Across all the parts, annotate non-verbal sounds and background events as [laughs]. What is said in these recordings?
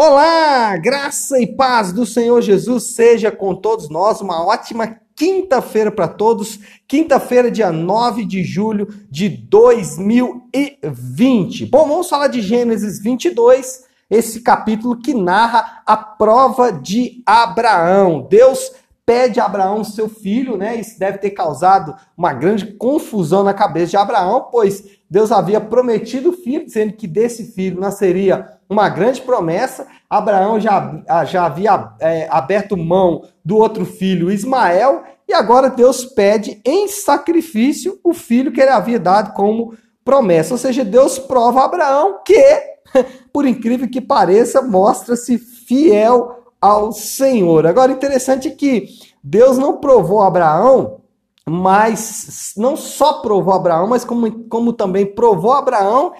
Olá, graça e paz do Senhor Jesus seja com todos nós. Uma ótima quinta-feira para todos. Quinta-feira, dia 9 de julho de 2020. Bom, vamos falar de Gênesis 22, esse capítulo que narra a prova de Abraão. Deus pede a Abraão seu filho, né? Isso deve ter causado uma grande confusão na cabeça de Abraão, pois Deus havia prometido o filho, dizendo que desse filho nasceria uma grande promessa. Abraão já, ah, já havia é, aberto mão do outro filho, Ismael, e agora Deus pede em sacrifício o filho que ele havia dado como promessa. Ou seja, Deus prova a Abraão que, [laughs] por incrível que pareça, mostra-se fiel ao Senhor. Agora, interessante que Deus não provou Abraão mas não só provou Abraão, mas como, como também provou Abraão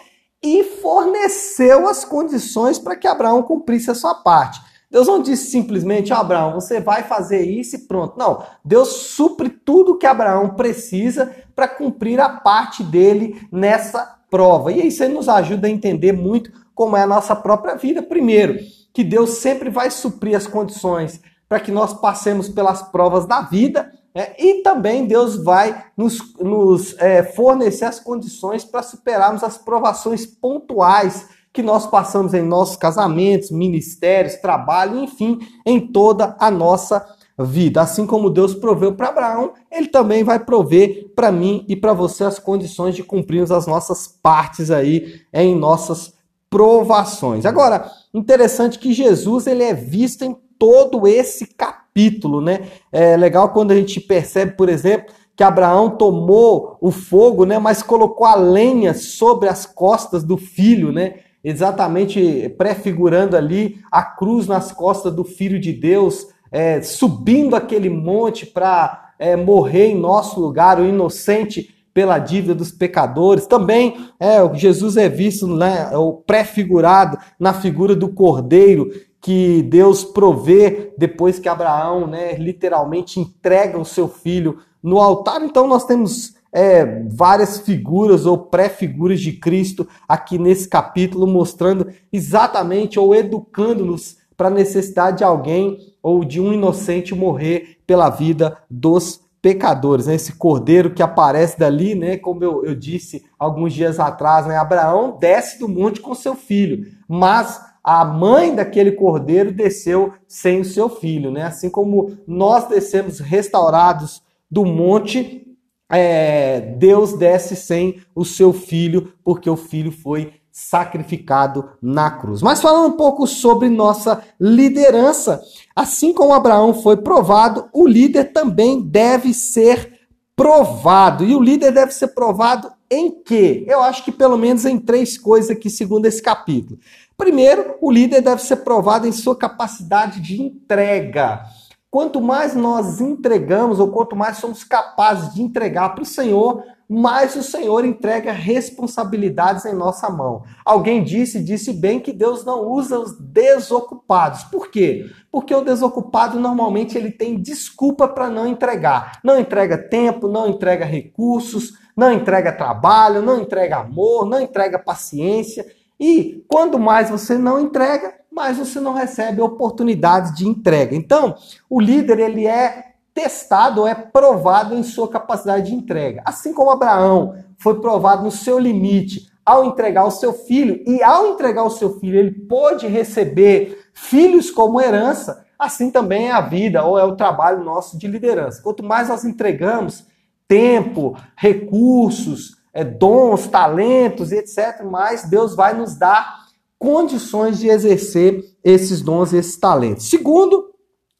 e forneceu as condições para que Abraão cumprisse a sua parte. Deus não disse simplesmente, Abraão, você vai fazer isso e pronto. Não, Deus supre tudo que Abraão precisa para cumprir a parte dele nessa prova. E isso aí nos ajuda a entender muito como é a nossa própria vida. Primeiro, que Deus sempre vai suprir as condições para que nós passemos pelas provas da vida é, e também Deus vai nos, nos é, fornecer as condições para superarmos as provações pontuais que nós passamos em nossos casamentos, ministérios, trabalho, enfim, em toda a nossa vida. Assim como Deus proveu para Abraão, ele também vai prover para mim e para você as condições de cumprirmos as nossas partes aí em nossas provações. Agora, interessante que Jesus ele é visto em todo esse capítulo, né? É legal quando a gente percebe, por exemplo, que Abraão tomou o fogo, né, mas colocou a lenha sobre as costas do filho, né? Exatamente prefigurando ali a cruz nas costas do filho de Deus, é, subindo aquele monte para é, morrer em nosso lugar, o inocente pela dívida dos pecadores. Também é, Jesus é visto, né, o prefigurado na figura do cordeiro que Deus provê depois que Abraão, né, literalmente entrega o seu filho no altar. Então nós temos é, várias figuras ou pré-figuras de Cristo aqui nesse capítulo, mostrando exatamente ou educando-nos para a necessidade de alguém ou de um inocente morrer pela vida dos pecadores. Né? Esse cordeiro que aparece dali, né? como eu, eu disse alguns dias atrás, né? Abraão desce do monte com seu filho, mas a mãe daquele cordeiro desceu sem o seu filho, né? Assim como nós descemos restaurados do monte, é, Deus desce sem o seu filho, porque o filho foi sacrificado na cruz. Mas falando um pouco sobre nossa liderança, assim como Abraão foi provado, o líder também deve ser provado. E o líder deve ser provado em quê? Eu acho que pelo menos em três coisas aqui, segundo esse capítulo. Primeiro, o líder deve ser provado em sua capacidade de entrega. Quanto mais nós entregamos, ou quanto mais somos capazes de entregar para o Senhor, mais o Senhor entrega responsabilidades em nossa mão. Alguém disse, disse bem, que Deus não usa os desocupados. Por quê? Porque o desocupado normalmente ele tem desculpa para não entregar. Não entrega tempo, não entrega recursos, não entrega trabalho, não entrega amor, não entrega paciência. E quando mais você não entrega, mais você não recebe oportunidades de entrega. Então, o líder ele é testado é provado em sua capacidade de entrega. Assim como Abraão foi provado no seu limite ao entregar o seu filho, e ao entregar o seu filho ele pôde receber filhos como herança, assim também é a vida ou é o trabalho nosso de liderança. Quanto mais nós entregamos tempo, recursos, é, dons, talentos, etc., mas Deus vai nos dar condições de exercer esses dons e esses talentos. Segundo,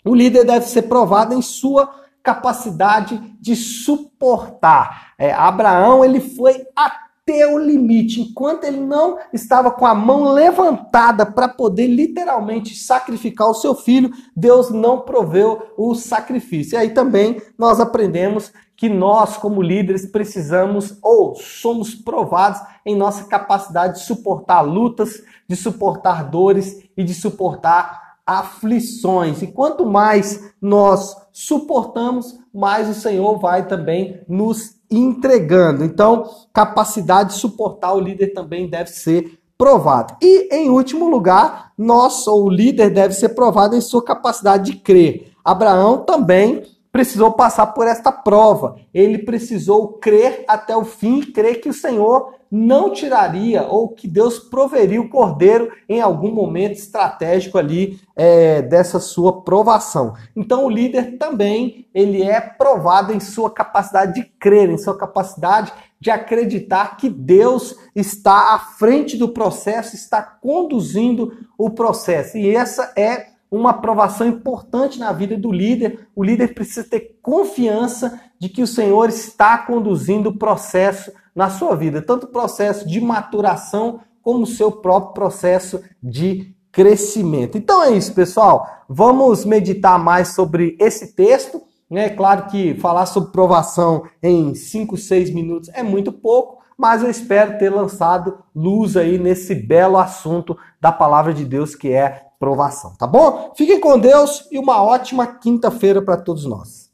o líder deve ser provado em sua capacidade de suportar. É, Abraão ele foi até o limite, enquanto ele não estava com a mão levantada para poder literalmente sacrificar o seu filho, Deus não proveu o sacrifício. E aí também nós aprendemos que nós, como líderes, precisamos ou somos provados em nossa capacidade de suportar lutas, de suportar dores e de suportar aflições. E quanto mais nós suportamos, mais o Senhor vai também nos entregando. Então, capacidade de suportar o líder também deve ser provado. E, em último lugar, nós, ou o líder, deve ser provado em sua capacidade de crer. Abraão também precisou passar por esta prova. Ele precisou crer até o fim, crer que o Senhor não tiraria ou que Deus proveria o cordeiro em algum momento estratégico ali é, dessa sua provação. Então o líder também ele é provado em sua capacidade de crer, em sua capacidade de acreditar que Deus está à frente do processo, está conduzindo o processo. E essa é uma aprovação importante na vida do líder. O líder precisa ter confiança de que o Senhor está conduzindo o processo na sua vida, tanto o processo de maturação como o seu próprio processo de crescimento. Então é isso, pessoal. Vamos meditar mais sobre esse texto. É claro que falar sobre provação em 5, 6 minutos é muito pouco, mas eu espero ter lançado luz aí nesse belo assunto da palavra de Deus que é provação, tá bom? Fiquem com Deus e uma ótima quinta-feira para todos nós.